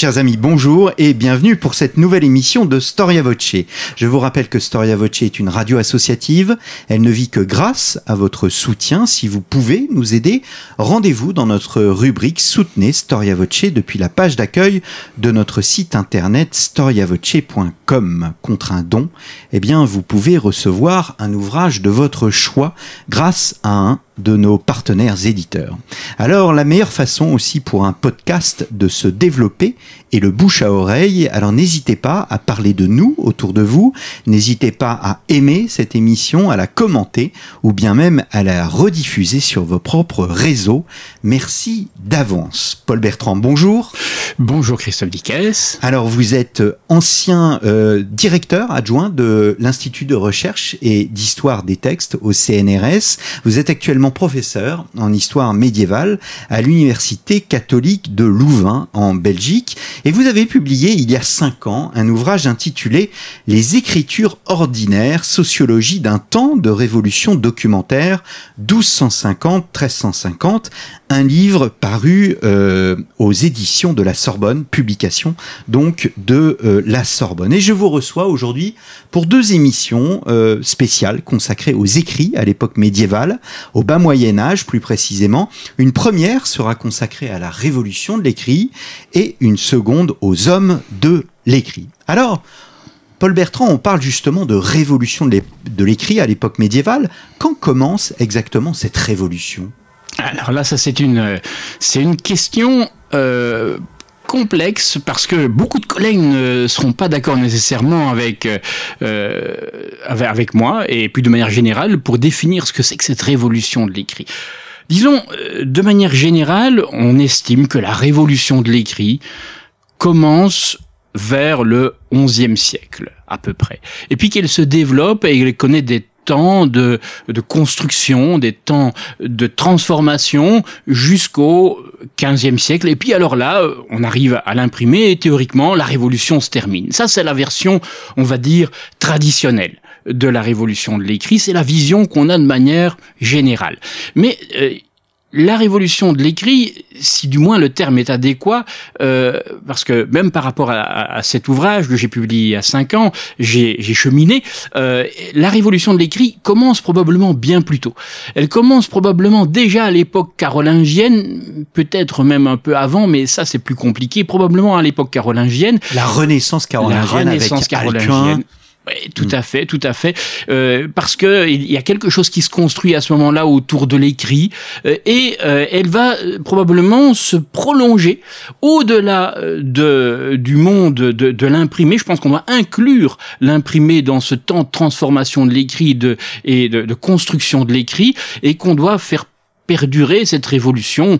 Chers amis, bonjour et bienvenue pour cette nouvelle émission de Storia Voce. Je vous rappelle que Storia Voce est une radio associative. Elle ne vit que grâce à votre soutien. Si vous pouvez nous aider, rendez-vous dans notre rubrique Soutenez Storia Voce depuis la page d'accueil de notre site internet storiavoce.com. Contre un don, eh bien, vous pouvez recevoir un ouvrage de votre choix grâce à un de nos partenaires éditeurs. Alors la meilleure façon aussi pour un podcast de se développer est le bouche à oreille. Alors n'hésitez pas à parler de nous autour de vous, n'hésitez pas à aimer cette émission, à la commenter ou bien même à la rediffuser sur vos propres réseaux. Merci d'avance. Paul Bertrand, bonjour. Bonjour Christophe Dickès. Alors vous êtes ancien euh, directeur adjoint de l'Institut de recherche et d'histoire des textes au CNRS. Vous êtes actuellement professeur en histoire médiévale à l'Université catholique de Louvain en Belgique et vous avez publié il y a cinq ans un ouvrage intitulé Les écritures ordinaires, sociologie d'un temps de révolution documentaire 1250-1350, un livre paru euh, aux éditions de la Sorbonne, publication donc de euh, la Sorbonne. Et je vous reçois aujourd'hui pour deux émissions euh, spéciales consacrées aux écrits à l'époque médiévale, au bas Moyen Âge plus précisément. Une première sera consacrée à la révolution de l'écrit et une seconde aux hommes de l'écrit. Alors, Paul Bertrand, on parle justement de révolution de l'écrit à l'époque médiévale. Quand commence exactement cette révolution? Alors là, ça c'est une, c'est une question euh, complexe parce que beaucoup de collègues ne seront pas d'accord nécessairement avec, euh, avec, moi et puis de manière générale pour définir ce que c'est que cette révolution de l'écrit. Disons, euh, de manière générale, on estime que la révolution de l'écrit commence vers le XIe siècle, à peu près. Et puis qu'elle se développe et qu'elle connaît des temps de, construction, des temps de transformation jusqu'au 15e siècle. Et puis alors là, on arrive à l'imprimer et théoriquement, la révolution se termine. Ça, c'est la version, on va dire, traditionnelle de la révolution de l'écrit. C'est la vision qu'on a de manière générale. Mais euh, la révolution de l'écrit, si du moins le terme est adéquat, euh, parce que même par rapport à, cet ouvrage que j'ai publié il y a cinq ans, j'ai cheminé, euh, la révolution de l'écrit commence probablement bien plus tôt. Elle commence probablement déjà à l'époque carolingienne, peut-être même un peu avant, mais ça c'est plus compliqué, probablement à l'époque carolingienne. La Renaissance carolingienne la Renaissance avec carolingienne tout mm. à fait, tout à fait, euh, parce que il y a quelque chose qui se construit à ce moment-là autour de l'écrit, euh, et euh, elle va probablement se prolonger au-delà de du monde de, de l'imprimé. Je pense qu'on doit inclure l'imprimé dans ce temps de transformation de l'écrit de, et de, de construction de l'écrit, et qu'on doit faire perdurer cette révolution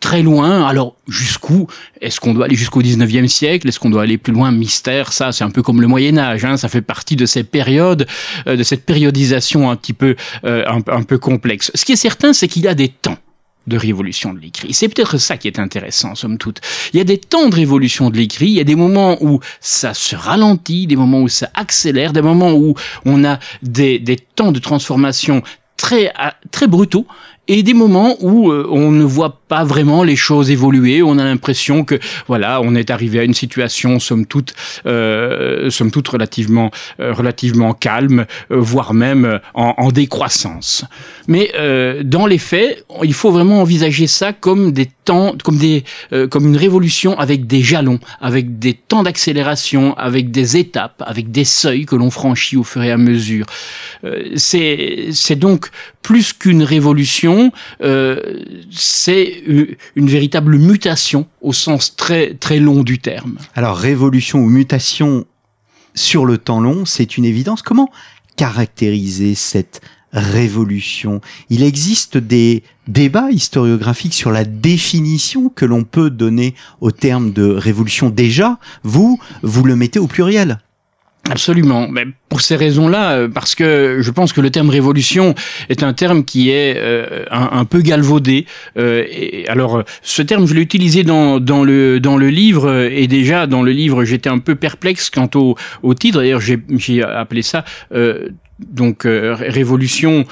très loin. Alors jusqu'où Est-ce qu'on doit aller jusqu'au 19e siècle? Est-ce qu'on doit aller plus loin? Mystère, ça c'est un peu comme le Moyen Âge. Hein, ça fait partie de ces périodes, euh, de cette périodisation un petit peu, euh, un, peu complexe. Ce qui est certain, c'est qu'il y a des temps de révolution de l'écrit. C'est peut-être ça qui est intéressant, somme toute. Il y a des temps de révolution de l'écrit, il y a des moments où ça se ralentit, des moments où ça accélère, des moments où on a des, des temps de transformation très, très brutaux, et des moments où euh, on ne voit pas vraiment les choses évoluer, on a l'impression que voilà, on est arrivé à une situation somme toute, euh, somme toute relativement, euh, relativement calme, euh, voire même en, en, décroissance. Mais dans les faits, il faut vraiment envisager ça comme des temps, comme des, comme une révolution avec des jalons, avec des temps d'accélération, avec des étapes, avec des seuils que l'on franchit au fur et à mesure. c'est donc plus qu'une révolution, euh, c'est une véritable mutation au sens très très long du terme. Alors révolution ou mutation sur le temps long, c'est une évidence. Comment caractériser cette révolution? Il existe des débats historiographiques sur la définition que l'on peut donner au terme de révolution. Déjà, vous, vous le mettez au pluriel. Absolument. Mais pour ces raisons-là, euh, parce que je pense que le terme révolution est un terme qui est euh, un, peu galvaudé. Euh, et alors, ce terme, je l'ai utilisé dans, dans, le, dans le livre, et déjà dans le livre, j'étais un peu perplexe quant au, au titre. D'ailleurs, j'ai appelé ça donc révolution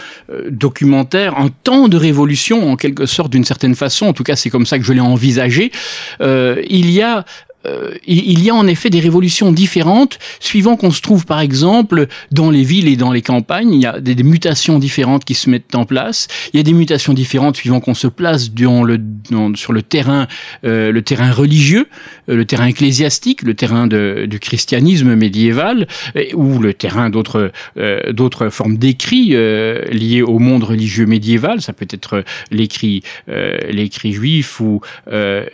documentaire, un temps de révolution en quelque sorte d'une certaine façon. En tout cas, c'est comme ça que je l'ai envisagé. il y a euh, il y a en effet des révolutions différentes suivant qu'on se trouve par exemple dans les villes et dans les campagnes. Il y a des, mutations différentes qui se mettent en place. Il y a des mutations différentes suivant qu'on se place sur le terrain, euh, le terrain religieux, euh, le terrain ecclésiastique, le terrain du christianisme médiéval ou le terrain d'autres formes d'écrits liés au monde religieux médiéval. Ça peut être l'écrit juif ou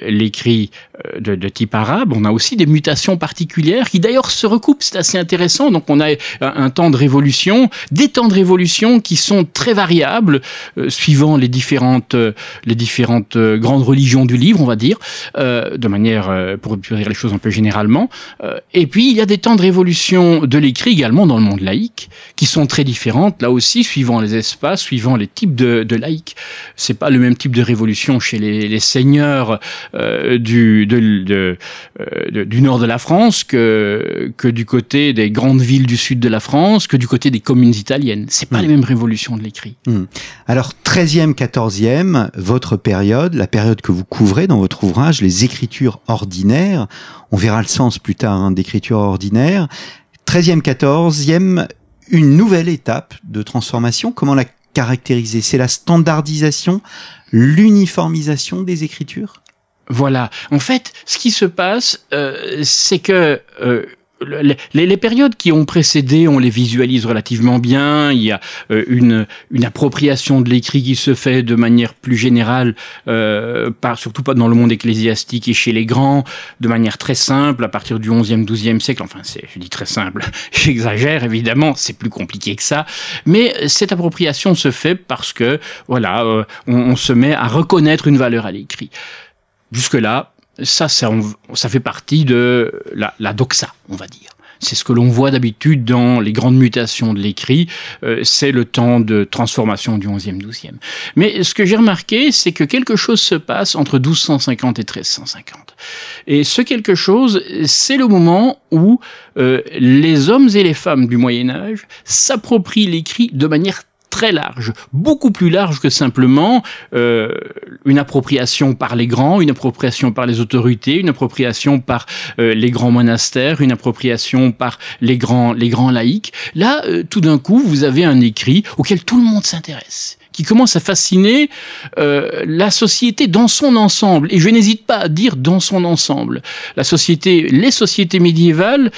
l'écrit de, de type arabe on a aussi des mutations particulières qui d'ailleurs se recoupent. C'est assez intéressant. Donc on a un temps de révolution, des temps de révolution qui sont très variables euh, suivant les différentes, euh, les différentes euh, grandes religions du livre, on va dire, de manière pour dire les choses un peu généralement. et puis il y a des temps de révolution de l'écrit également dans le monde laïque qui sont très différentes là aussi suivant les espaces, suivant les types de, de laïcs. C'est pas le même type de révolution chez les, les seigneurs du de, de euh, du nord de la France que, que du côté des grandes villes du sud de la France, que du côté des communes italiennes. C'est pas hmm. les mêmes révolutions de l'écrit. Hmm. Alors, 13e, 14e, votre période, la période que vous couvrez dans votre ouvrage, les écritures ordinaires, on verra le sens plus tard hein, d'écriture ordinaire. 13e, 14e, une nouvelle étape de transformation. Comment la caractériser? C'est la standardisation, l'uniformisation des écritures? Voilà. En fait, ce qui se passe, euh, c'est que euh, les, les, périodes qui ont précédé, on les visualise relativement bien. Il y a euh, une, une appropriation de l'écrit qui se fait de manière plus générale, euh, pas, surtout pas dans le monde ecclésiastique et chez les grands, de manière très simple, à partir du 11e, 12e siècle. Enfin, c'est, je dis très simple, j'exagère évidemment, c'est plus compliqué que ça. Mais cette appropriation se fait parce que, voilà, on, on se met à reconnaître une valeur à l'écrit. Jusque-là, ça, ça, ça, fait partie de la, doxa, on va dire. C'est ce que l'on voit d'habitude dans les grandes mutations de l'écrit, euh, c'est le temps de transformation du 11e, 12e. Mais ce que j'ai remarqué, c'est que quelque chose se passe entre 1250 et 1350. Et ce quelque chose, c'est le moment où euh, les hommes et les femmes du Moyen Âge s'approprient l'écrit de manière très large, beaucoup plus large que simplement euh, une appropriation par les grands, une appropriation par les autorités, une appropriation par euh, les grands monastères, une appropriation par les grands, les grands laïcs. Là, euh, tout d'un coup, vous avez un écrit auquel tout le monde s'intéresse qui commence à fasciner euh, la société dans son ensemble. Et je n'hésite pas à dire dans son ensemble. La société, les sociétés médiévales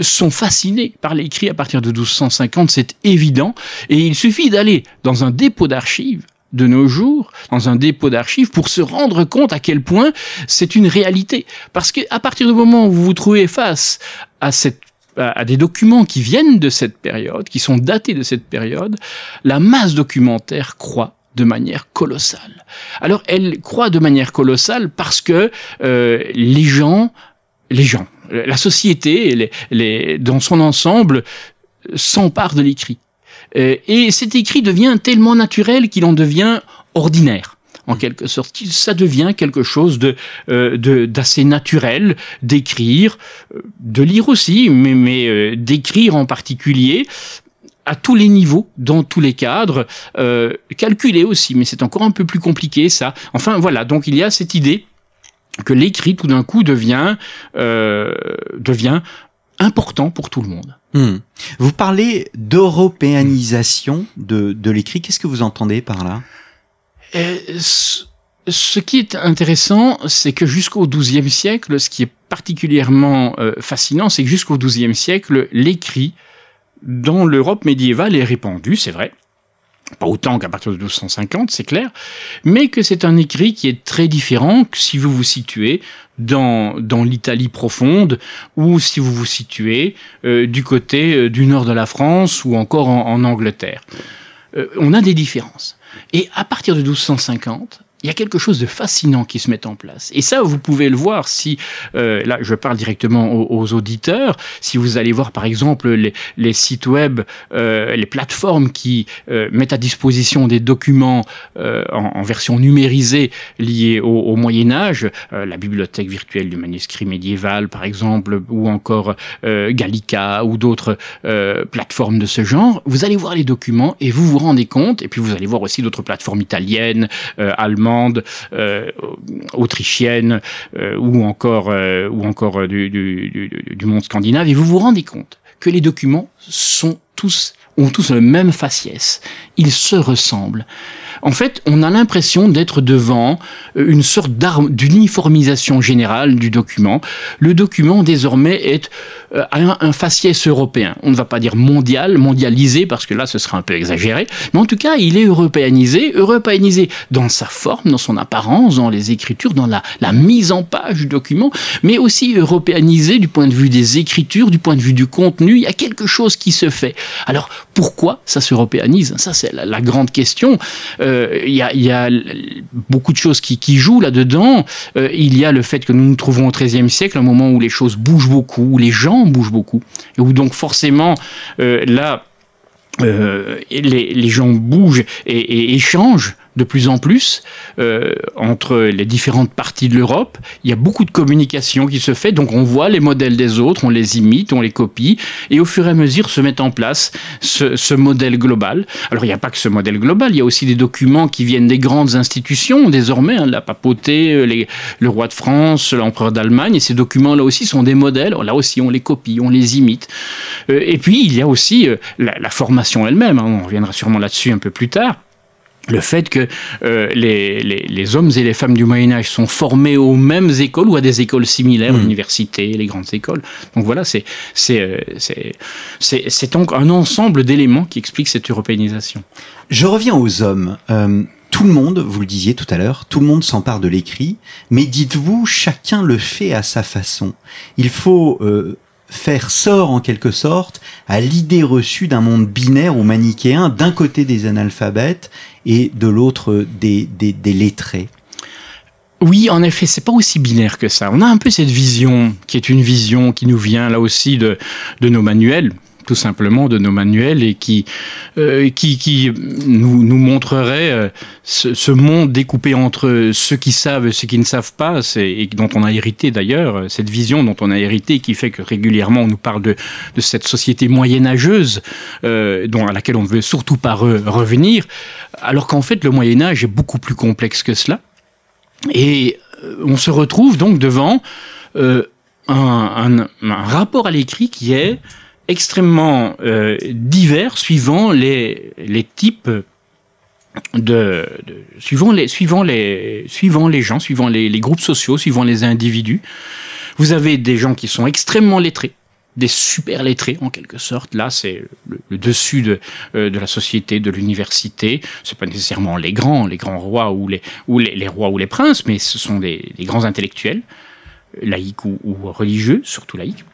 sont fascinées par l'écrit à partir de 1250, c'est évident. Et il suffit d'aller dans un dépôt d'archives de nos jours, dans un dépôt d'archives, pour se rendre compte à quel point c'est une réalité. Parce qu'à partir du moment où vous vous trouvez face à cette à des documents qui viennent de cette période, qui sont datés de cette période, la masse documentaire croît de manière colossale. Alors elle croît de manière colossale parce que euh, les gens, les gens, la société, les, les, dans son ensemble, s'emparent de l'écrit. Euh, et cet écrit devient tellement naturel qu'il en devient ordinaire en quelque sorte. Ça devient quelque chose de euh, d'assez naturel d'écrire, euh, de lire aussi, mais, mais euh, d'écrire en particulier à tous les niveaux, dans tous les cadres, calculer aussi, mais c'est encore un peu plus compliqué ça. Enfin voilà, donc il y a cette idée que l'écrit tout d'un coup devient devient important pour tout le monde. Hmm. Vous parlez d'européanisation de, de l'écrit. Qu'est-ce que vous entendez par là? Ce qui est intéressant, c'est que jusqu'au XIIe siècle, ce qui est particulièrement euh, fascinant, c'est que jusqu'au XIIe siècle, l'écrit dans l'Europe médiévale est répandu, c'est vrai. Pas autant qu'à partir de 1250, c'est clair, mais que c'est un écrit qui est très différent si vous vous situez dans, l'Italie profonde ou si vous vous situez euh, du côté euh, du nord de la France ou encore en, en Angleterre. on a des différences. Et à partir de 1250, il y a quelque chose de fascinant qui se met en place. Et ça, vous pouvez le voir si, euh, là, je parle directement aux, auditeurs, si vous allez voir par exemple les, les sites web, euh, les plateformes qui euh, mettent à disposition des documents euh, en, en, version numérisée liés au, au Moyen Âge, euh, la bibliothèque virtuelle du manuscrit médiéval par exemple, ou encore euh, Gallica ou d'autres plateformes de ce genre, vous allez voir les documents et vous vous rendez compte, et puis vous allez voir aussi d'autres plateformes italiennes, allemandes, euh, autrichienne euh, ou encore, euh, ou encore du, du, monde scandinave, et vous vous rendez compte que les documents sont tous ont tous le même faciès. Ils se ressemblent. En fait, on a l'impression d'être devant euh, une sorte d'uniformisation générale du document. Le document, désormais, est euh, un, faciès européen. On ne va pas dire mondial, mondialisé, parce que là, ce serait un peu exagéré. Mais en tout cas, il est européanisé, européanisé dans sa forme, dans son apparence, dans les écritures, dans la, mise en page du document, mais aussi européanisé du point de vue des écritures, du point de vue du contenu. Il y a quelque chose qui se fait. Alors, pourquoi ça s'européanise Ça, c'est la, grande question. Euh, il y, a, beaucoup de choses qui, jouent là-dedans. Euh, il y a le fait que nous nous trouvons au XIIIe siècle, un moment où les choses bougent beaucoup, où les gens bougent beaucoup, et où donc forcément, euh, là, les, les, gens bougent et, et échangent de plus en plus euh, entre les différentes parties de l'Europe. Il y a beaucoup de communication qui se fait, donc on voit les modèles des autres, on les imite, on les copie, et au fur et à mesure se met en place ce, modèle global. Alors il n'y a pas que ce modèle global, il y a aussi des documents qui viennent des grandes institutions désormais, hein, la papauté, les, le roi de France, l'empereur d'Allemagne, et ces documents-là aussi sont des modèles, là aussi on les copie, on les imite. Euh, et puis il y a aussi euh, la, la, formation elle-même, hein, on reviendra sûrement là-dessus un peu plus tard le fait que euh, les, les, les, hommes et les femmes du Moyen Âge sont formés aux mêmes écoles ou à des écoles similaires, mmh. l'université, les grandes écoles. Donc voilà, c'est donc un ensemble d'éléments qui expliquent cette européanisation. Je reviens aux hommes. Euh, tout le monde, vous le disiez tout à l'heure, tout le monde s'empare de l'écrit, mais dites-vous, chacun le fait à sa façon. Il faut euh, faire sort en quelque sorte à l'idée reçue d'un monde binaire ou manichéen, d'un côté des analphabètes et de l'autre des, des, des, lettrés. Oui, en effet, c'est pas aussi binaire que ça. On a un peu cette vision qui est une vision qui nous vient là aussi de, de nos manuels, tout simplement de nos manuels et qui, euh, qui, qui nous, nous montrerait euh, ce, monde découpé entre ceux qui savent et ceux qui ne savent pas, et dont on a hérité d'ailleurs, cette vision dont on a hérité qui fait que régulièrement on nous parle de, de cette société moyenâgeuse euh, dont, à laquelle on ne veut surtout pas re, revenir, alors qu'en fait le Moyen Âge est beaucoup plus complexe que cela. Et euh, on se retrouve donc devant euh, un, un rapport à l'écrit qui est extrêmement euh, divers suivant les, les types de, suivant les suivant les suivant les gens suivant les, groupes sociaux suivant les individus. Vous avez des gens qui sont extrêmement lettrés des super lettrés en quelque sorte. Là c'est le, dessus de, euh, de la société de l'université. C'est pas nécessairement les grands les grands rois ou les ou les, les rois ou les princes mais ce sont des, grands intellectuels laïcs ou religieux surtout laïcs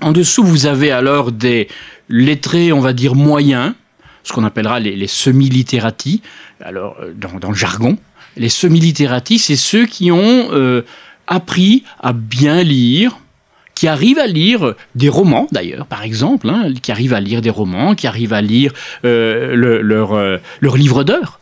en dessous, vous avez alors des lettrés, on va dire, moyens, ce qu'on appellera les, semi-littératis, alors dans, dans, le jargon. Les semi-littératis, c'est ceux qui ont euh, appris à bien lire, qui arrivent à lire des romans d'ailleurs, par exemple, hein, qui arrivent à lire des romans, qui arrivent à lire euh, le, leur, euh, livre d'heures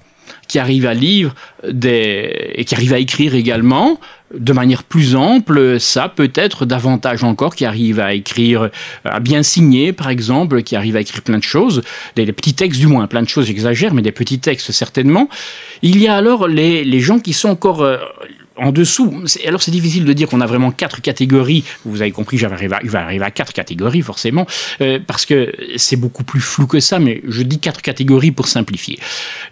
qui arrive à lire et qui arrive à écrire également de manière plus ample, ça peut-être davantage encore, qui arrive à écrire, à bien signer par exemple, qui arrive à écrire plein de choses, des, des petits textes du moins, plein de choses j'exagère, mais des petits textes certainement. Il y a alors les, les gens qui sont encore euh, en dessous. Alors c'est difficile de dire qu'on a vraiment quatre catégories. Vous avez compris, j'arrive à, arriver à quatre catégories forcément, euh, parce que c'est beaucoup plus flou que ça, mais je dis quatre catégories pour simplifier.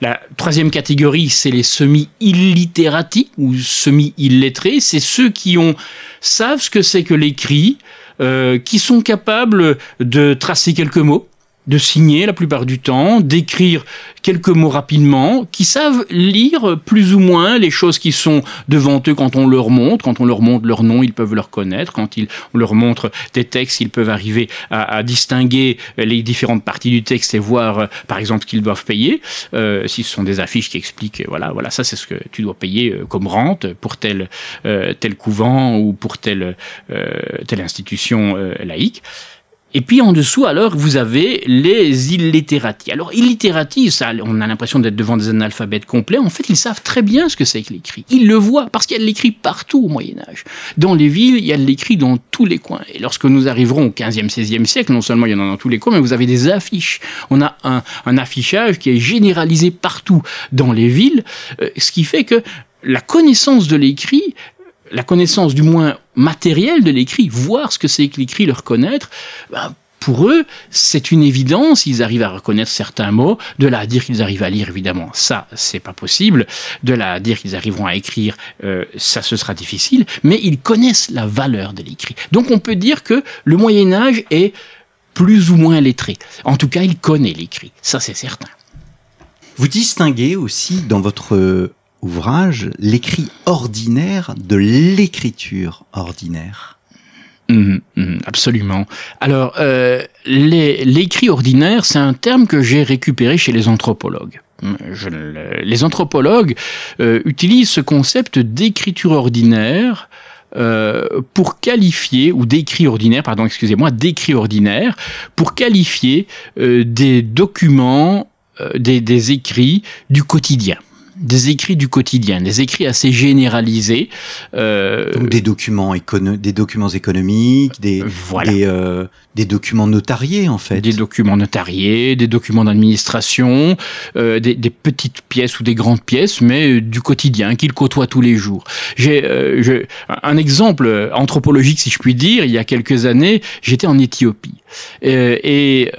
La troisième catégorie, c'est les semi-illitérati ou semi-illettrés. C'est ceux qui ont savent ce que c'est que l'écrit, euh, qui sont capables de tracer quelques mots, de signer la plupart du temps, d'écrire quelques mots rapidement, qui savent lire plus ou moins les choses qui sont devant eux quand on leur montre. Quand on leur montre leur nom, ils peuvent le reconnaître. Quand ils, on leur montre des textes, ils peuvent arriver à, distinguer les différentes parties du texte et voir, euh, par exemple, ce qu'ils doivent payer. Euh, si ce sont des affiches qui expliquent, voilà, voilà, ça c'est ce que tu dois payer euh, comme rente pour tel, tel couvent ou pour telle, telle institution laïque. Et puis en dessous, alors, vous avez les illitérati. Alors, illitérati, ça, on a l'impression d'être devant des analphabètes complets. En fait, ils savent très bien ce que c'est que l'écrit. Ils le voient, parce qu'il y a de l'écrit partout au Moyen-Âge. Dans les villes, il y a de l'écrit dans tous les coins. Et lorsque nous arriverons au 15e, 16e siècle, non seulement il y en a dans tous les coins, mais vous avez des affiches. On a un, affichage qui est généralisé partout dans les villes, euh, ce qui fait que la connaissance de l'écrit la connaissance du moins matérielle de l'écrit, voir ce que c'est que l'écrit, le reconnaître, ben, pour eux, c'est une évidence. Ils arrivent à reconnaître certains mots. De là à dire qu'ils arrivent à lire, évidemment, ça, c'est pas possible. De là à dire qu'ils arriveront à écrire, euh, ça, ce sera difficile. Mais ils connaissent la valeur de l'écrit. Donc, on peut dire que le Moyen Âge est plus ou moins lettré. En tout cas, il connaît l'écrit. Ça, c'est certain. Vous distinguez aussi dans votre ouvrage l'écrit ordinaire de l'écriture ordinaire. Mmh, mmh, absolument. Alors, euh, l'écrit ordinaire, c'est un terme que j'ai récupéré chez les anthropologues. Je, les anthropologues euh, utilisent ce concept d'écriture ordinaire euh, pour qualifier, ou d'écrit ordinaire, pardon, excusez-moi, d'écrit ordinaire, pour qualifier euh, des documents, euh, des écrits du quotidien des écrits du quotidien, des écrits assez généralisés. Euh, Donc des documents, des documents économiques, des, des, euh, des, documents notariés en fait. Des documents notariés, des documents d'administration, euh, des, des, petites pièces ou des grandes pièces, mais du quotidien qu'il côtoie tous les jours. J'ai un exemple anthropologique, si je puis dire. Il y a quelques années, j'étais en Éthiopie. et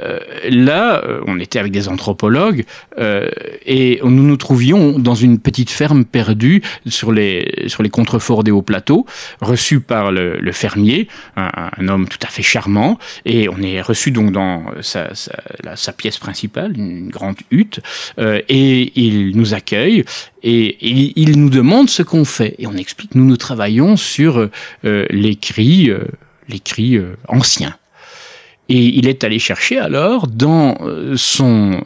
là, on était avec des anthropologues et nous nous trouvions dans une petite ferme perdue sur les, sur les contreforts des hauts plateaux, reçu par le, fermier, un, homme tout à fait charmant, et on est reçu donc dans sa, pièce principale, une grande hutte, euh, et il nous accueille, et, il, nous demande ce qu'on fait, et on explique, nous nous travaillons sur euh, l'écrit, euh, l'écrit ancien. Et il est allé chercher alors dans son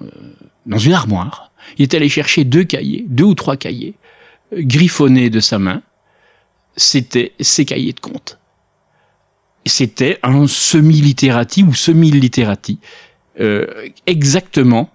dans une armoire il est allé chercher deux cahiers, deux ou trois cahiers, griffonnés de sa main. C'était ses cahiers de compte. C'était un semi-littératie ou semi-littératie, euh, exactement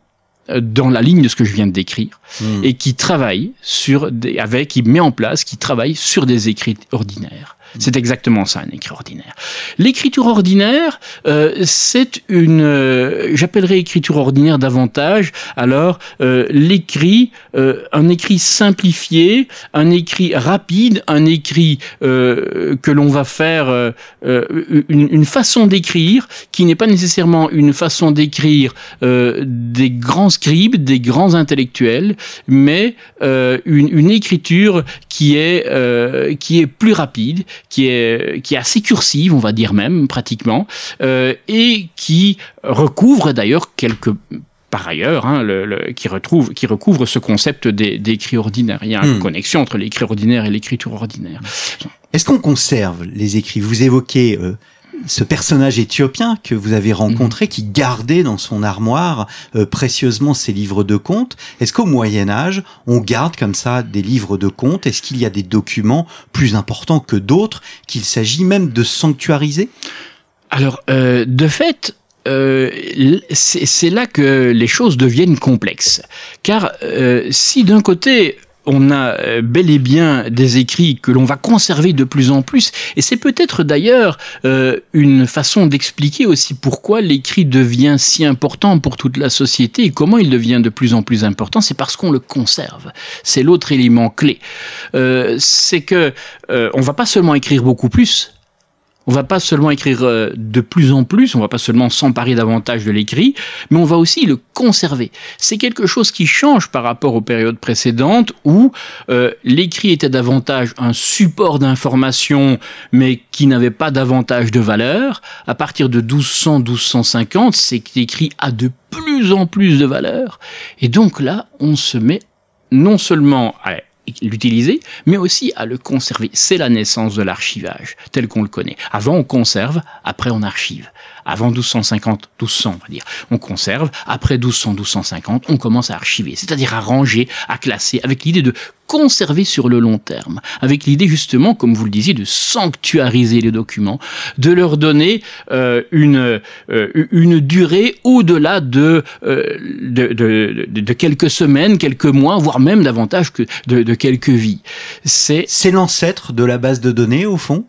euh, dans la ligne de ce que je viens de décrire, hmm. et qui travaille sur des, avec, qui met en place, qui travaille sur des écrits ordinaires. C'est exactement ça, un écrit ordinaire. L'écriture ordinaire, euh, c'est une, euh, j'appellerais écriture ordinaire davantage. Alors, euh, l'écrit, euh, un écrit simplifié, un écrit rapide, un écrit euh, que l'on va faire, une, une, façon d'écrire qui n'est pas nécessairement une façon d'écrire des grands scribes, des grands intellectuels, mais une, une, écriture qui est qui est plus rapide, qui est, qui est assez cursive, on va dire même, pratiquement, euh, et qui recouvre d'ailleurs quelques par ailleurs, hein, le, qui, retrouve, qui recouvre ce concept d'écrit ordinaire. Il y a une hmm. connexion entre l'écrit ordinaire et l'écriture ordinaire. Est-ce qu'on conserve les écrits? Vous évoquez euh, ce personnage éthiopien que vous avez rencontré, mhm. qui gardait dans son armoire euh, précieusement ses livres de contes. Est-ce qu'au Moyen Âge, on garde comme ça des livres de contes? Est-ce qu'il y a des documents plus importants que d'autres qu'il s'agit même de sanctuariser? Alors, euh, de fait, euh, c'est là que les choses deviennent complexes. Car si d'un côté on a euh, bel et bien des écrits que l'on va conserver de plus en plus, et c'est peut-être d'ailleurs euh, une façon d'expliquer aussi pourquoi l'écrit devient si important pour toute la société et comment il devient de plus en plus important, c'est parce qu'on le conserve. C'est l'autre élément clé. Euh, c'est que on va pas seulement écrire beaucoup plus, On va pas seulement écrire euh, de plus en plus, on va pas seulement s'emparer davantage de l'écrit, mais on va aussi le conserver. C'est quelque chose qui change par rapport aux périodes précédentes où euh, l'écrit était davantage un support d'information, mais qui n'avait pas davantage de valeur. À partir de 1200-1250, c'est l'écrit a de plus en plus de valeur. Et donc là, on se met non seulement à l'utiliser, mais aussi à le conserver. C'est la naissance de l'archivage, tel qu'on le connaît. Avant, on conserve, après, on archive avant 1250, 1200, on va dire, on conserve. Après 1200, 1250, on commence à archiver, c'est-à-dire à ranger, à classer, avec l'idée de conserver sur le long terme, avec l'idée justement, comme vous le disiez, de sanctuariser les documents, de leur donner euh, une, euh, une durée au-delà de, euh, de, de, de, quelques semaines, quelques mois, voire même davantage que de, de quelques vies. C'est l'ancêtre de la base de données, au fond?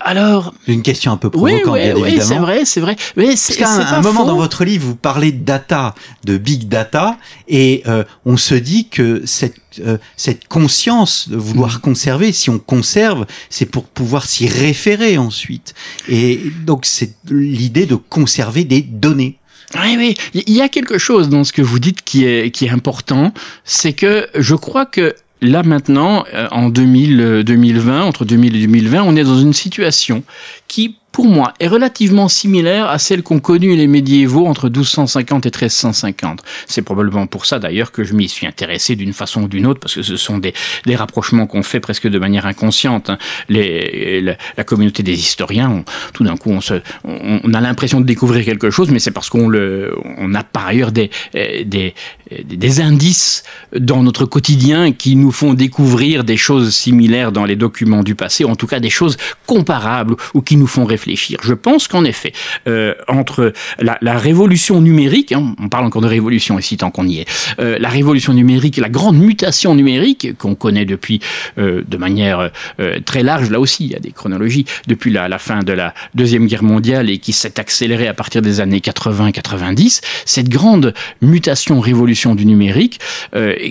Alors, une question un peu provocante, oui, oui, oui c'est vrai, c'est vrai. Mais Parce qu'à un, moment dans votre livre, vous parlez de data, de big data, et euh, on se dit que cette euh, cette conscience de vouloir mm. conserver, si on conserve, c'est pour pouvoir s'y référer ensuite. Et donc c'est l'idée de conserver des données. Oui, oui, il y a quelque chose dans ce que vous dites qui est qui est important, c'est que je crois que là maintenant, euh, en 2000, 2020, euh, entre 2000 et 2020, on est dans une situation qui pour moi, est relativement similaire à celle qu'ont connue les médiévaux entre 1250 et 1350. C'est probablement pour ça d'ailleurs que je m'y suis intéressé d'une façon ou d'une autre, parce que ce sont des, rapprochements qu'on fait presque de manière inconsciente. Hein. La, communauté des historiens, tout d'un coup, on, a l'impression de découvrir quelque chose, mais c'est parce qu'on a par ailleurs des, des, des indices dans notre quotidien qui nous font découvrir des choses similaires dans les documents du passé, ou en tout cas des choses comparables ou qui nous font réfléchir je pense qu'en effet, euh, entre la, révolution numérique, hein, on parle encore de révolution ici tant qu'on y est, euh, la révolution numérique, la grande mutation numérique qu'on connaît depuis euh, de manière très large, là aussi il y a des chronologies, depuis la, la fin de la Deuxième Guerre mondiale et qui s'est accélérée à partir des années 80-90, cette grande mutation, révolution du numérique,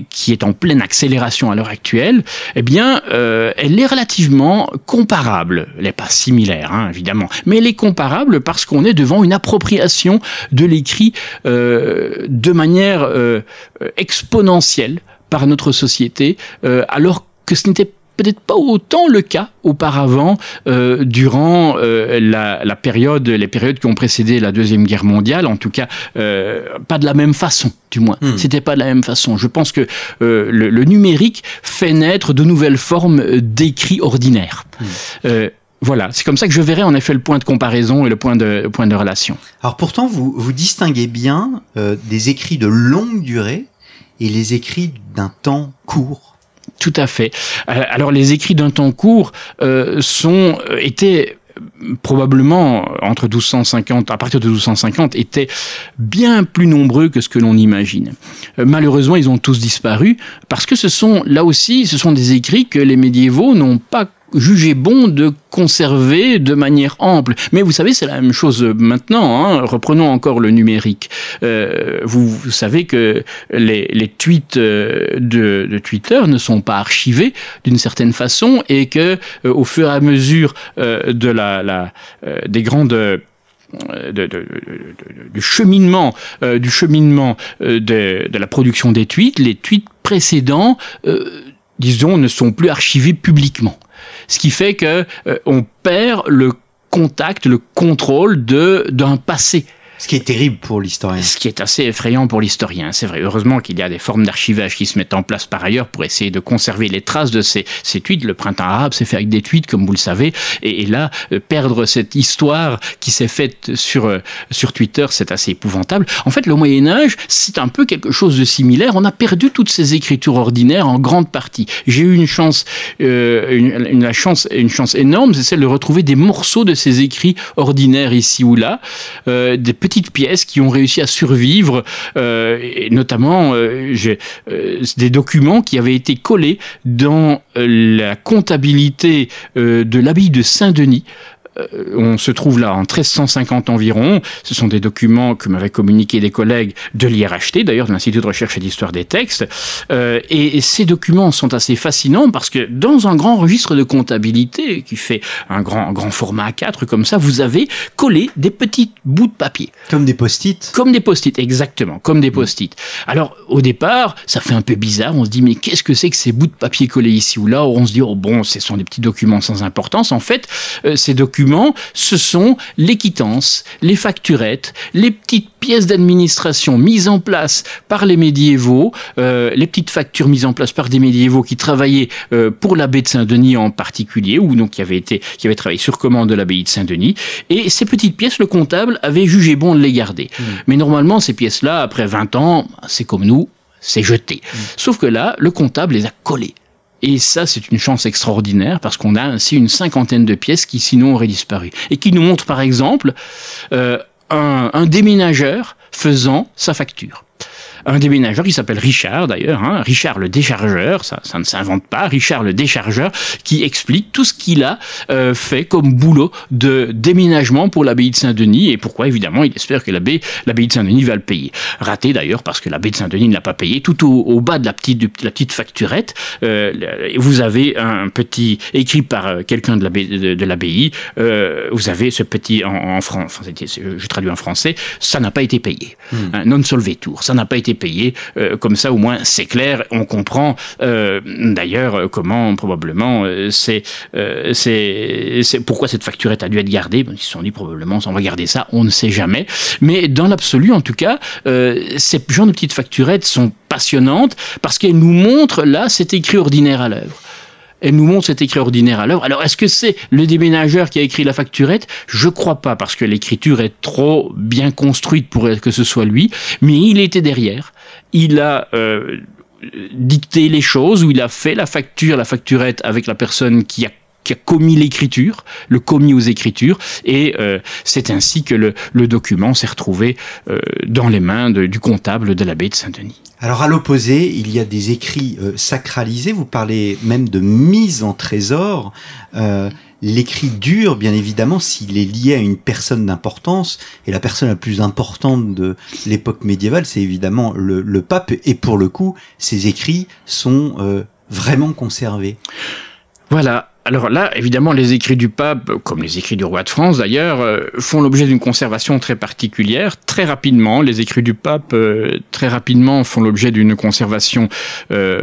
qui est en pleine accélération à l'heure actuelle, eh bien, elle est relativement comparable, elle n'est pas similaire, hein, évidemment, mais elle est comparable parce qu'on est devant une appropriation de l'écrit euh, de manière euh, exponentielle par notre société, euh, alors que ce n'était peut-être pas autant le cas auparavant durant la, période, les périodes qui ont précédé la deuxième guerre mondiale, en tout cas pas de la même façon, du moins. Hmm. C'était pas de la même façon. Je pense que le, numérique fait naître de nouvelles formes d'écrit ordinaire. Hmm. Voilà, c'est comme ça que je verrais en effet le point de comparaison et le point de, point de relation. Alors pourtant, vous, vous distinguez bien euh, des écrits de longue durée et les écrits d'un temps court. Tout à fait. Euh, alors les écrits d'un temps court euh, sont étaient probablement entre 1250 à partir de 1250 étaient bien plus nombreux que ce que l'on imagine. malheureusement, ils ont tous disparu parce que ce sont là aussi ce sont des écrits que les médiévaux n'ont pas jugé bon de conserver de manière ample. Mais vous savez, c'est la même chose maintenant. Hein. Reprenons encore le numérique. Euh, vous, savez que les, tweets euh, de, Twitter ne sont pas archivés d'une certaine façon et que euh, au fur et à mesure euh, de la, des grandes de, de, du cheminement, du cheminement de, la production des tweets, les tweets précédents, disons, ne sont plus archivés publiquement ce qui fait que euh, on perd le contact, le contrôle de d'un passé ce qui est terrible pour l'historien. Ce qui est assez effrayant pour l'historien, c'est vrai. Heureusement qu'il y a des formes d'archivage qui se mettent en place par ailleurs pour essayer de conserver les traces de ces, ces tweets. Le printemps arabe s'est fait avec des tweets, comme vous le savez. Et, là, euh, perdre cette histoire qui s'est faite sur, euh, sur Twitter, c'est assez épouvantable. En fait, le Moyen-Âge, c'est un peu quelque chose de similaire. On a perdu toutes ces écritures ordinaires en grande partie. J'ai eu une chance, euh, une, chance, une chance énorme, c'est celle de retrouver des morceaux de ces écrits ordinaires ici ou là, petites pièces qui ont réussi à survivre, euh, et notamment euh, euh, des documents qui avaient été collés dans la comptabilité de l'abbaye de Saint-Denis on se trouve là en 1350 environ. Ce sont des documents que m'avaient communiqué des collègues de l'IRHT, d'ailleurs de l'Institut de recherche et d'histoire des textes. et, ces documents sont assez fascinants parce que dans un grand registre de comptabilité qui fait un grand, grand format A4 comme ça, vous avez collé des petits bouts de papier. Comme des post-it Comme des post-it, exactement, comme des post-it. Alors, au départ, ça fait un peu bizarre. On se dit, mais qu'est-ce que c'est que ces bouts de papier collés ici ou là? On se dit, oh bon, ce sont des petits documents sans importance. En fait, euh, ces documents, ce sont les quittances, les facturettes, les petites pièces d'administration mises en place par les médiévaux, euh, les petites factures mises en place par des médiévaux qui travaillaient euh, pour l'abbé de Saint-Denis en particulier, ou donc qui avaient été, qui avaient travaillé sur commande de l'abbaye de Saint-Denis. Et ces petites pièces, le comptable avait jugé bon de les garder. Mmh. Mais normalement, ces pièces-là, après 20 ans, c'est comme nous, c'est jeté. Mmh. Sauf que là, le comptable les a collées. Et ça, c'est une chance extraordinaire parce qu'on a ainsi une cinquantaine de pièces qui sinon auraient disparu. Et qui nous montrent par exemple euh, un, un déménageur faisant sa facture un déménageur qui s'appelle Richard d'ailleurs, hein, Richard le déchargeur, ça, ça ne s'invente pas, Richard le déchargeur, qui explique tout ce qu'il a euh, fait comme boulot de déménagement pour l'abbaye de Saint-Denis et pourquoi évidemment il espère que l'abbaye, l'abbaye de Saint-Denis va le payer. Raté d'ailleurs parce que l'abbaye de Saint-Denis ne l'a pas payé. Tout au, bas de la petite, de la petite facturette, euh, vous avez un petit écrit par euh, quelqu'un de l'abbaye, de, l'abbaye euh, vous avez ce petit en, en français, je traduis en français, ça n'a pas été payé. Hmm. Un non solvetur, ça n'a pas été payé. Euh, comme ça, au moins, c'est clair. On comprend euh, d'ailleurs comment probablement euh, c'est c'est pourquoi cette facturette a dû être gardée. Ils se sont dit probablement on va garder ça. On ne sait jamais. Mais dans l'absolu, en tout cas, ces genre de petites facturettes sont passionnantes parce qu'elles nous montrent là cet écrit ordinaire à l'œuvre elle nous montre cet écrit ordinaire à l'œuvre. Alors, est-ce que c'est le déménageur qui a écrit la facturette? Je crois pas, parce que l'écriture est trop bien construite pour que ce soit lui, mais il était derrière. Il a euh, dicté les choses, ou il a fait la facture, la facturette avec la personne qui a qui a commis l'écriture, le commis aux écritures, et euh, c'est ainsi que le, le document s'est retrouvé euh, dans les mains de, du comptable de l'abbé de Saint-Denis. Alors à l'opposé, il y a des écrits euh, sacralisés, vous parlez même de mise en trésor. Euh, L'écrit dur, bien évidemment, s'il est lié à une personne d'importance, et la personne la plus importante de l'époque médiévale, c'est évidemment le, le, pape, et pour le coup, ces écrits sont euh, vraiment conservés. Voilà, alors là, évidemment, les écrits du pape, comme les écrits du roi de France d'ailleurs, euh, font l'objet d'une conservation très particulière. Très rapidement, les écrits du pape, euh, très rapidement, font l'objet d'une conservation euh,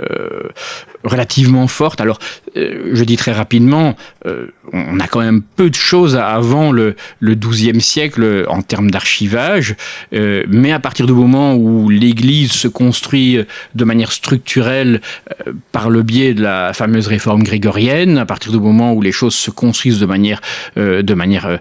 relativement forte. Alors, je dis très rapidement, on a quand même peu de choses avant le, le siècle en termes d'archivage, mais à partir du moment où l'Église se construit de manière structurelle par le biais de la fameuse réforme grégorienne, à partir du moment où les choses se construisent de manière, de manière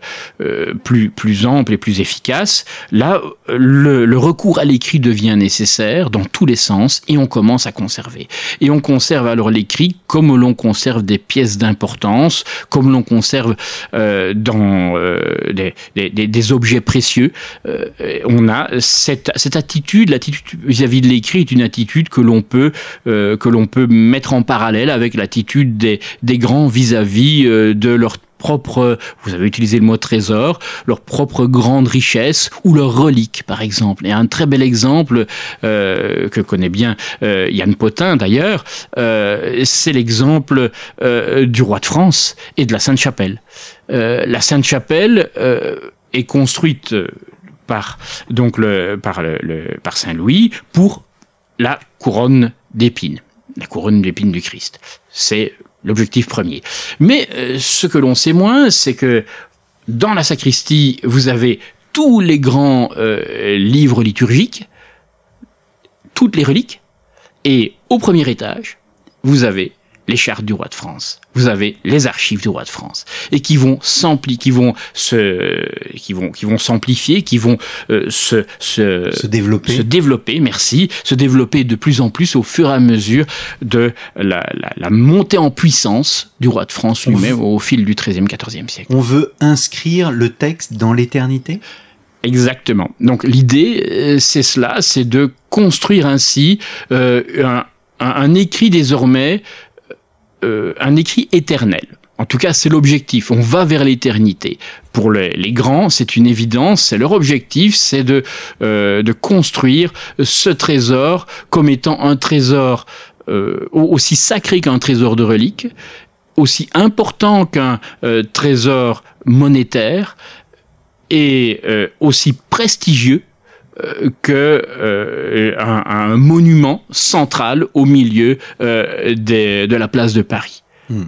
plus, plus ample et plus efficace, là, le, recours à l'écrit devient nécessaire dans tous les sens et on commence à conserver. Et on conserve alors l'écrit comme l'on conserve des pièces d'importance, comme l'on conserve euh, dans euh, des, des, des, objets précieux. Euh, on a cette, cette attitude, l'attitude vis-à-vis de l'écrit est une attitude que l'on peut euh, que l'on peut mettre en parallèle avec l'attitude des, des grands vis-à-vis -vis de leur propre, vous avez utilisé le mot trésor, leur propre grande richesse ou leur relique, par exemple. Et un très bel exemple euh, que connaît bien euh, Yann Potin d'ailleurs, euh, c'est l'exemple euh, du roi de France et de la Sainte-Chapelle. Euh, la Sainte-Chapelle euh, est construite par par Saint Louis pour la couronne d'épines, la couronne d'épines du Christ. C'est l'objectif premier. Mais euh, ce que l'on sait moins, c'est que dans la sacristie, vous avez tous les grands euh, livres liturgiques, toutes les reliques, et au premier étage, vous avez les chartes du roi de France. Vous avez les archives du roi de France et qui vont s'amplifier, qui vont se, qui vont, qui vont s'amplifier, qui vont euh, se, se, se développer, se développer. Merci, se développer de plus en plus au fur et à mesure de la, la, la montée en puissance du roi de France lui-même au fil du XIIIe, XIVe siècle. On veut inscrire le texte dans l'éternité? Exactement. Donc l'idée, euh, c'est cela, c'est de construire ainsi euh, un, un, un écrit désormais euh, un écrit éternel. En tout cas, c'est l'objectif. On va vers l'éternité. Pour les, grands, c'est une évidence. C'est leur objectif, c'est de, de construire ce trésor comme étant un trésor aussi sacré qu'un trésor de reliques, aussi important qu'un trésor monétaire et aussi prestigieux euh, que euh, un, monument central au milieu euh, de la place de Paris. Hmm.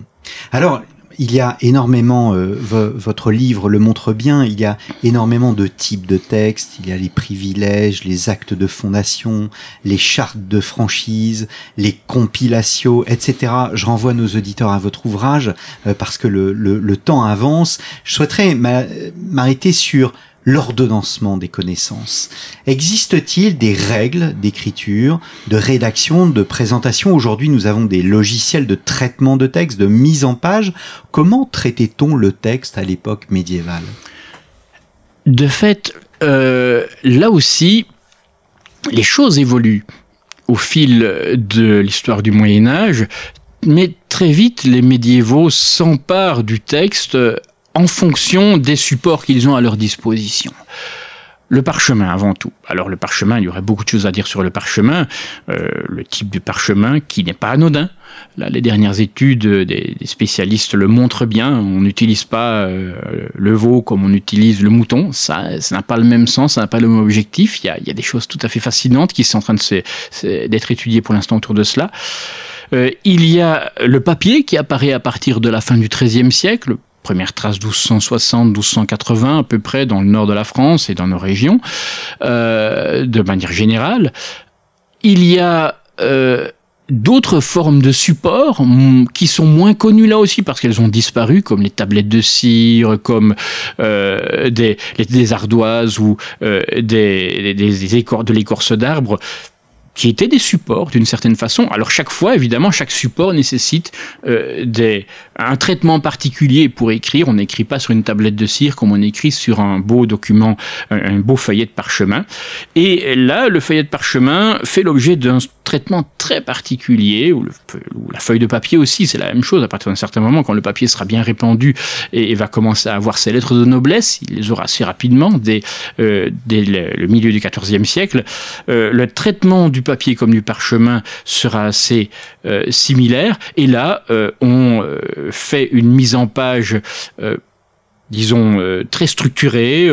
Alors, il y a énormément, votre livre le montre bien, il y a énormément de types de textes, il y a les privilèges, les actes de fondation, les chartes de franchise, les compilations, etc. Je renvoie nos auditeurs à votre ouvrage parce que le, le, temps avance. Je souhaiterais m'arrêter sur l'ordonnancement des connaissances. Existe-t-il des règles d'écriture, de rédaction, de présentation? Aujourd'hui, nous avons des logiciels de traitement de texte, de mise en page. Comment traitait-on le texte à l'époque médiévale? De fait, euh, là aussi, les choses évoluent au fil de l'histoire du Moyen Âge, mais très vite, les médiévaux s'emparent du texte en fonction des supports qu'ils ont à leur disposition. Le parchemin avant tout. Alors le parchemin, il y aurait beaucoup de choses à dire sur le parchemin. Euh, le type de parchemin qui n'est pas anodin. Là, les dernières études des, spécialistes le montrent bien. On n'utilise pas euh, le veau comme on utilise le mouton. Ça, n'a pas le même sens, ça n'a pas le même objectif. Il y, a, des choses tout à fait fascinantes qui sont en train d'être étudiées pour l'instant autour de cela. Euh, il y a le papier qui apparaît à partir de la fin du XIIIe siècle, première trace 1260-1280 à peu près dans le nord de la France et dans nos régions, euh, de manière générale. Il y a euh, d'autres formes de support mm, qui sont moins connues là aussi parce qu'elles ont disparu, comme les tablettes de cire, comme euh, des, ardoises ou des, des, des de l'écorce d'arbre qui étaient des supports d'une certaine façon. Alors chaque fois, évidemment, chaque support nécessite des, un traitement particulier pour écrire. On n'écrit pas sur une tablette de cire comme on écrit sur un beau document, un, beau feuillet de parchemin. Et là, le feuillet de parchemin fait l'objet d'un traitement très particulier, ou, la feuille de papier aussi, c'est la même chose. À partir d'un certain moment, quand le papier sera bien répandu et, va commencer à avoir ses lettres de noblesse, il les aura assez rapidement dès, euh, le, milieu du XIVe siècle. Euh, le traitement du papier comme du parchemin sera assez euh, similaire. Et là, on fait une mise en page disons, très structurée,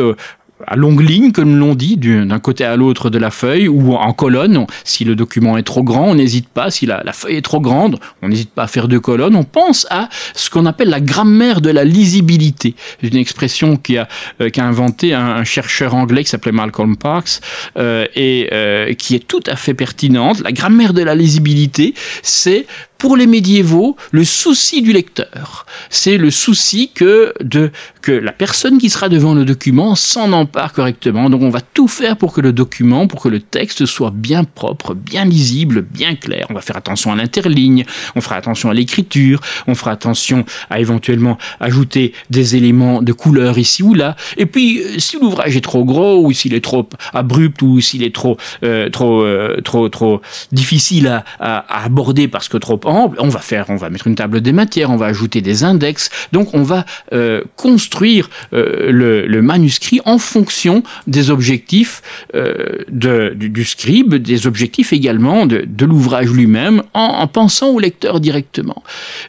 à longue ligne, comme l'on dit, d'un côté à l'autre de la feuille ou en colonne. Si le document est trop grand, on n'hésite pas. Si la, feuille est trop grande, on n'hésite pas à faire deux colonnes. On pense à ce qu'on appelle la grammaire de la lisibilité. C'est une expression qui a, euh, qu'a inventé un, chercheur anglais qui s'appelait Malcolm Parks euh, et euh, qui est tout à fait pertinente. La grammaire de la lisibilité, c'est pour les médiévaux, le souci du lecteur, c'est le souci que, de, que la personne qui sera devant le document s'en empare correctement. Donc on va tout faire pour que le document, pour que le texte soit bien propre, bien lisible, bien clair. On va faire attention à l'interligne, on fera attention à l'écriture, on fera attention à éventuellement ajouter des éléments de couleur ici ou là. Et puis euh, si l'ouvrage est trop gros ou s'il est trop abrupt ou s'il est trop euh, trop euh, trop trop difficile à, à, aborder parce que trop on va faire, on va mettre une table des matières, on va ajouter des index. Donc on va euh, construire euh, le, manuscrit en fonction des objectifs euh, du, scribe, des objectifs également de, l'ouvrage lui-même, en, pensant au lecteur directement.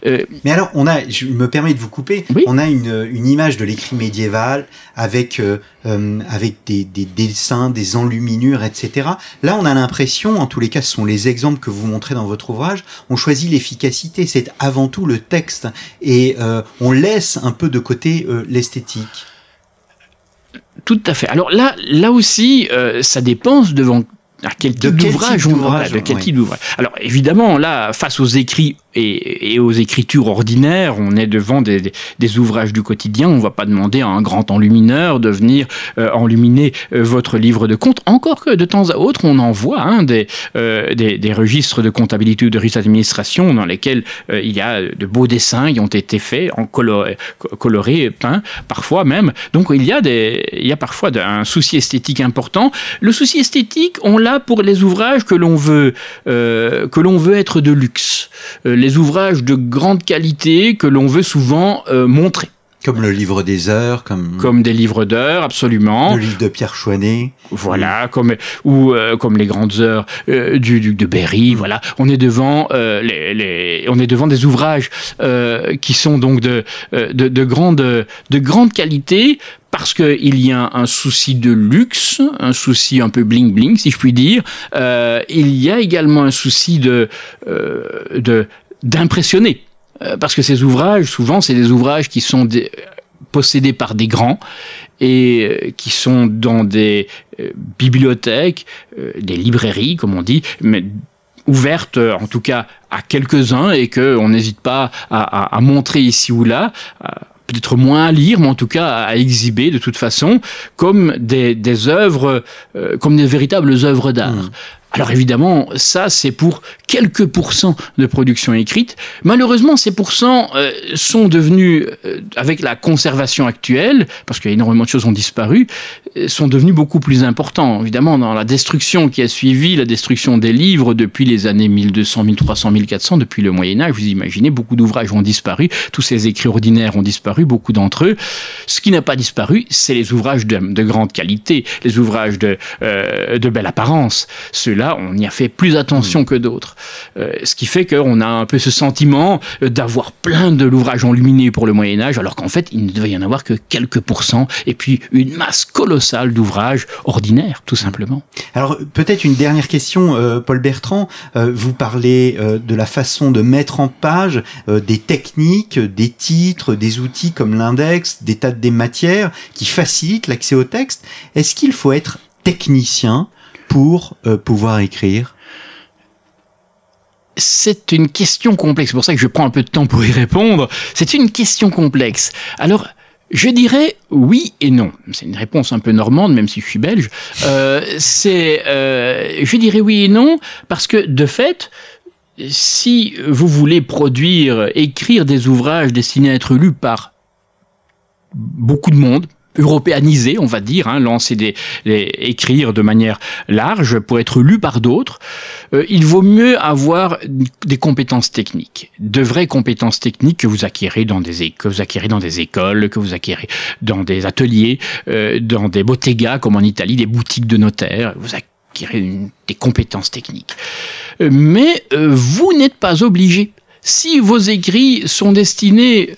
Mais alors, on a, je me permets de vous couper, on a une, une image de l'écrit médiéval avec avec des, des, dessins, des enluminures, etc. Là, on a l'impression, en tous les cas, ce sont les exemples que vous montrez dans votre ouvrage, on choisit l'efficacité, c'est avant tout le texte, et euh, on laisse un peu de côté euh, l'esthétique. Tout à fait. Alors là, là aussi, ça dépend devant à quel type d'ouvrage on de quel type d'ouvrage. Alors évidemment, là, face aux écrits et, aux écritures ordinaires, on est devant des, ouvrages du quotidien. On ne va pas demander à un grand enlumineur de venir euh, enluminer euh, votre livre de compte. Encore que de temps à autre, on en voit hein, euh, des, des, registres de comptabilité ou de risque d'administration dans lesquels il y a de beaux dessins qui ont été faits, en coloré, colorés, peints, parfois même. Donc il y a, des, il y a parfois un souci esthétique important. Le souci esthétique, on l'a pour les ouvrages que l'on veut, que veut être de luxe ouvrages de grande qualité que l'on veut souvent montrer. Comme le livre des heures, comme comme des livres d'heures, absolument. Le livre de Pierre Chouanet. Voilà, comme ou euh, comme les grandes heures euh, du duc de Berry. Voilà, on est devant euh, les, les, on est devant des ouvrages qui sont donc de de, de grande de grande qualité parce qu'il y a un souci de luxe, un souci un peu bling bling, si je puis dire. il y a également un souci de de d'impressionner. Euh, parce que ces ouvrages, souvent, c'est des ouvrages qui sont possédés par des grands et euh, qui sont dans des euh, bibliothèques, des librairies, comme on dit, mais ouvertes en tout cas à quelques-uns et qu'on n'hésite pas à, montrer ici ou là peut-être moins à lire, mais en tout cas à exhiber de toute façon, comme des, des œuvres, comme des véritables œuvres d'art. Mmh. Alors évidemment, ça c'est pour quelques pourcents de production écrite. Malheureusement, ces pourcents euh, sont devenus, euh, avec la conservation actuelle, parce qu'énormément de choses ont disparu, euh, sont devenus beaucoup plus importants. Évidemment, dans la destruction qui a suivi, la destruction des livres depuis les années 1200, 1300, 1400, depuis le Moyen Âge, vous imaginez, beaucoup d'ouvrages ont disparu, tous ces écrits ordinaires ont disparu, beaucoup d'entre eux. Ce qui n'a pas disparu, c'est les ouvrages de, de, grande qualité, les ouvrages de, de belle apparence. Ceux-là on y a fait plus attention que d'autres. Euh, ce qui fait qu'on a un peu ce sentiment d'avoir plein de l'ouvrage enluminé pour le Moyen Âge, alors qu'en fait, il ne devait y en avoir que quelques pourcents, et puis une masse colossale d'ouvrages ordinaires, tout simplement. Alors peut-être une dernière question, euh, Paul Bertrand. Euh, vous parlez de la façon de mettre en page des techniques, des titres, des outils comme l'index, des tas de matières qui facilitent l'accès au texte. Est-ce qu'il faut être technicien pour euh, pouvoir écrire? C'est une question complexe, c'est pour ça que je prends un peu de temps pour y répondre. C'est une question complexe. Alors, je dirais oui et non. C'est une réponse un peu normande, même si je suis belge. Euh, c'est, euh, je dirais oui et non parce que de fait, si vous voulez produire, écrire des ouvrages destinés à être lus par beaucoup de monde, européanisé, on va dire, hein, lancer des, écrire de manière large pour être lu par d'autres, euh, il vaut mieux avoir des compétences techniques, de vraies compétences techniques que vous acquérez dans des que vous acquérez dans des écoles, que vous acquérez dans des ateliers, euh, dans des bottegas comme en Italie, des boutiques de notaires, vous acquérez des compétences techniques. Euh, mais vous n'êtes pas obligé. Si vos écrits sont destinés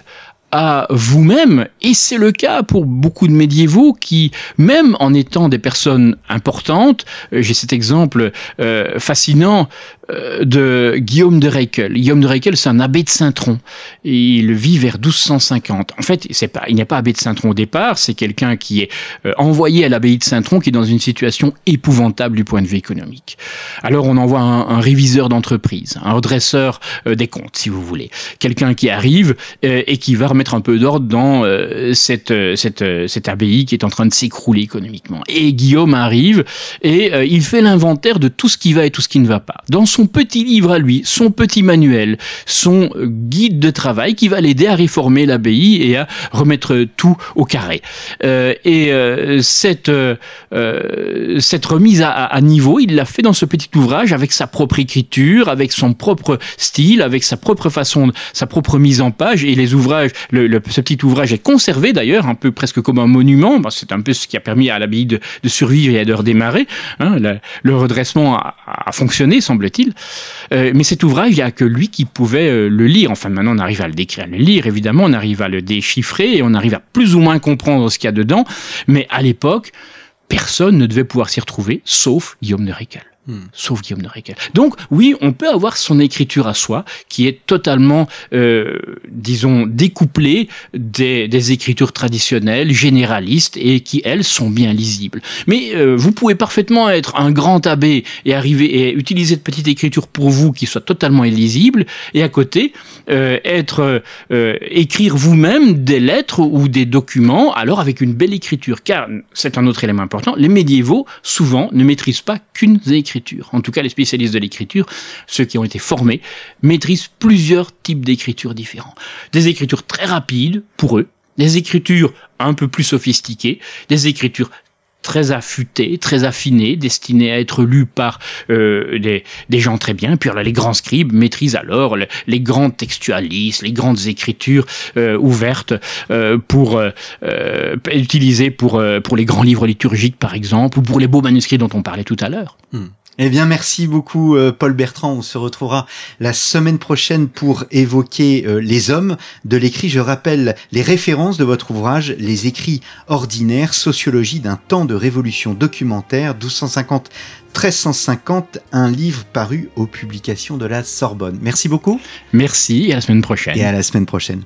à vous-même, et c'est le cas pour beaucoup de médiévaux qui, même en étant des personnes importantes, euh, j'ai cet exemple euh, fascinant de Guillaume de Reikel. Guillaume de Reikel, c'est un abbé de Saint-Tron. Il vit vers 1250. En fait, c'est pas, il n'est pas abbé de Saint-Tron au départ, c'est quelqu'un qui est envoyé à l'abbaye de Saint-Tron, qui est dans une situation épouvantable du point de vue économique. Alors on envoie un, réviseur d'entreprise, un redresseur des comptes, si vous voulez. Quelqu'un qui arrive et qui va remettre un peu d'ordre dans euh, cette, euh, euh, abbaye qui est en train de s'écrouler économiquement. Et Guillaume arrive et il fait l'inventaire de tout ce qui va et tout ce qui ne va pas. Son petit livre à lui, son petit manuel, son guide de travail qui va l'aider à réformer l'abbaye et à remettre tout au carré. et cette, cette remise à, niveau, il l'a fait dans ce petit ouvrage avec sa propre écriture, avec son propre style, avec sa propre façon, sa propre mise en page et les ouvrages, ce petit ouvrage est conservé d'ailleurs, un peu presque comme un monument. c'est un peu ce qui a permis à l'abbaye de, survivre et de redémarrer. Hein. Le, redressement a, fonctionné, semble-t-il. Euh, mais cet ouvrage, il n'y a que lui qui pouvait euh, le lire. Enfin, maintenant, on arrive à le décrire, à le lire, évidemment, on arrive à le déchiffrer et on arrive à plus ou moins comprendre ce qu'il y a dedans. Mais à l'époque, personne ne devait pouvoir s'y retrouver, sauf Guillaume de Récal. Hmm. Sauf Guillaume de Réquel. Donc oui, on peut avoir son écriture à soi, qui est totalement, euh, disons, découplée des, des, écritures traditionnelles, généralistes, et qui, elles, sont bien lisibles. Mais euh, vous pouvez parfaitement être un grand abbé et arriver et utiliser cette petite écriture pour vous qui soit totalement illisible, et à côté, euh, être euh, écrire vous-même des lettres ou des documents, alors avec une belle écriture. Car, c'est un autre élément important, les médiévaux, souvent, ne maîtrisent pas qu'une écriture en tout cas, les spécialistes de l'écriture, ceux qui ont été formés, maîtrisent plusieurs types d'écriture différents. Des écritures très rapides pour eux, des écritures un peu plus sophistiquées, des écritures très affûtés, très affinés, destinés à être lus par euh, des, des, gens très bien. Puis là, les grands scribes maîtrisent alors les, grands textualistes, les grandes écritures euh, ouvertes euh, pour utiliser pour, pour les grands livres liturgiques, par exemple, ou pour les beaux manuscrits dont on parlait tout à l'heure. Hmm. Eh bien, merci beaucoup, euh, Paul Bertrand. On se retrouvera la semaine prochaine pour évoquer euh, les hommes de l'écrit. Je rappelle les références de votre ouvrage, Les écrits ordinaires, sociologie d'un temps de révolution documentaire, 1250 1350, un livre paru aux publications de la Sorbonne. Merci beaucoup. Merci et à la semaine prochaine. Et à la semaine prochaine.